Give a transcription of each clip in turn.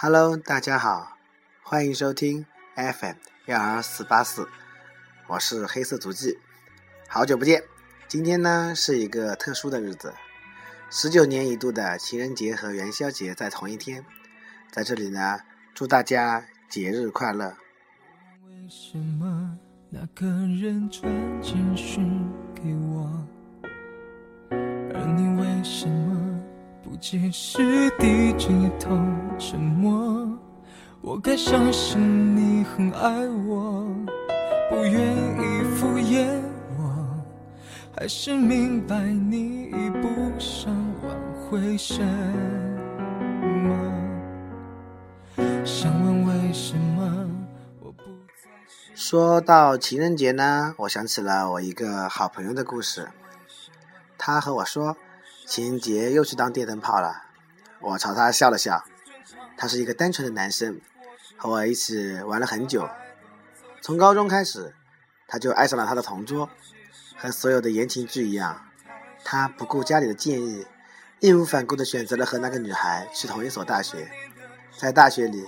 Hello，大家好，欢迎收听 FM 幺二四八四，我是黑色足迹，好久不见。今天呢是一个特殊的日子，十九年一度的情人节和元宵节在同一天，在这里呢祝大家节日快乐。为什么那个人传简讯给我，而你为什么不解释地低着头沉默？我该相信你很爱我，不愿意敷衍我，还是明白你已不想挽回什么？想问为什么？说到情人节呢，我想起了我一个好朋友的故事。他和我说，情人节又去当电灯泡了。我朝他笑了笑。他是一个单纯的男生，和我一起玩了很久。从高中开始，他就爱上了他的同桌。和所有的言情剧一样，他不顾家里的建议，义无反顾地选择了和那个女孩去同一所大学。在大学里，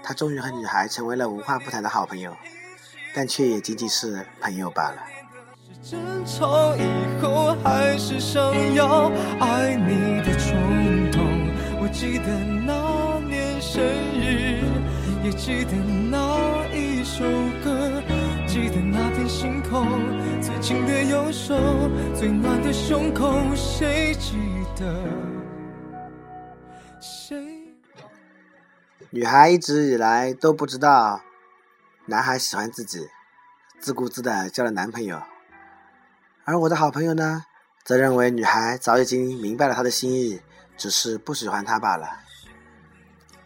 他终于和女孩成为了无话不谈的好朋友。但却也仅仅是朋友罢了。争吵以后还是想要爱你的冲动。我记得那年生日，也记得那一首歌，记得那片星空，最紧的右手，最暖的胸口，谁记得？谁？女孩一直以来都不知道。男孩喜欢自己，自顾自的交了男朋友，而我的好朋友呢，则认为女孩早已经明白了他的心意，只是不喜欢他罢了。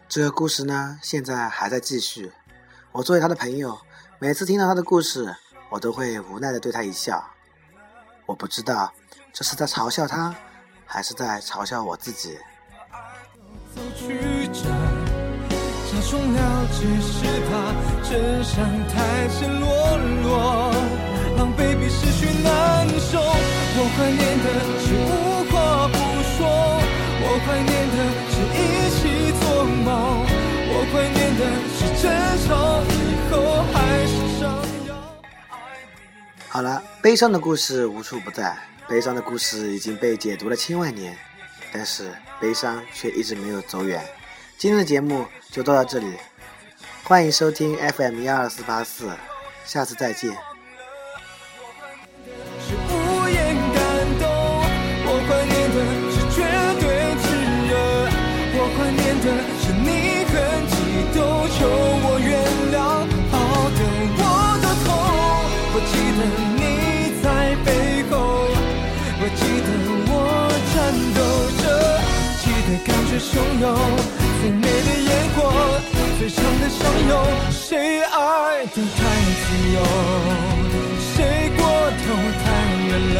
这个故事呢，现在还在继续。我作为他的朋友，每次听到他的故事，我都会无奈的对他一笑。我不知道这是在嘲笑他，还是在嘲笑我自己。假装了解，是怕真相太赤裸裸，狼狈比失去。怀念的是无话不说，我怀念的是一起做梦，我怀念的是争吵以后还是想要。好了，悲伤的故事无处不在，悲伤的故事已经被解读了千万年，但是悲伤却一直没有走远。今天的节目就到这里，欢迎收听 FM 幺二四八四，下次再见。你在背后，我记得我颤抖着，记得感觉汹涌，最美的烟火，最长的相拥，谁爱得太自由，谁过头太远了，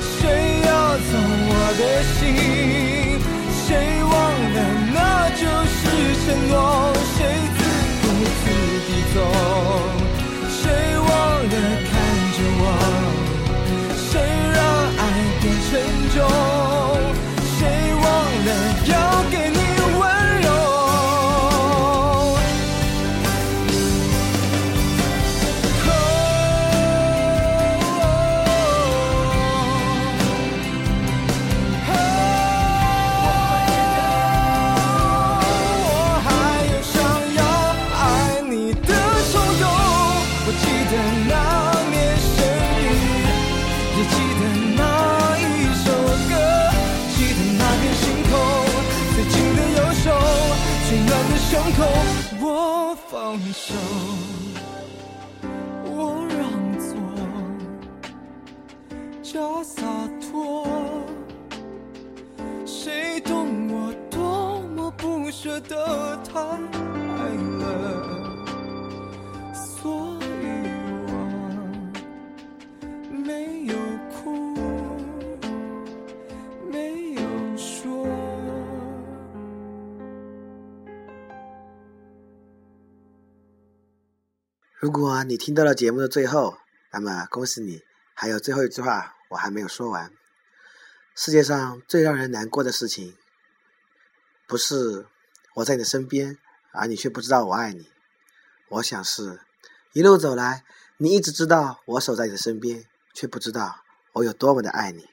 谁要走我的心，谁忘了那就是承诺，谁自顾自地走，放手，我让座，假洒脱。谁懂我多么不舍得太如果你听到了节目的最后，那么恭喜你，还有最后一句话我还没有说完。世界上最让人难过的事情，不是我在你身边，而你却不知道我爱你。我想是，一路走来，你一直知道我守在你的身边，却不知道我有多么的爱你。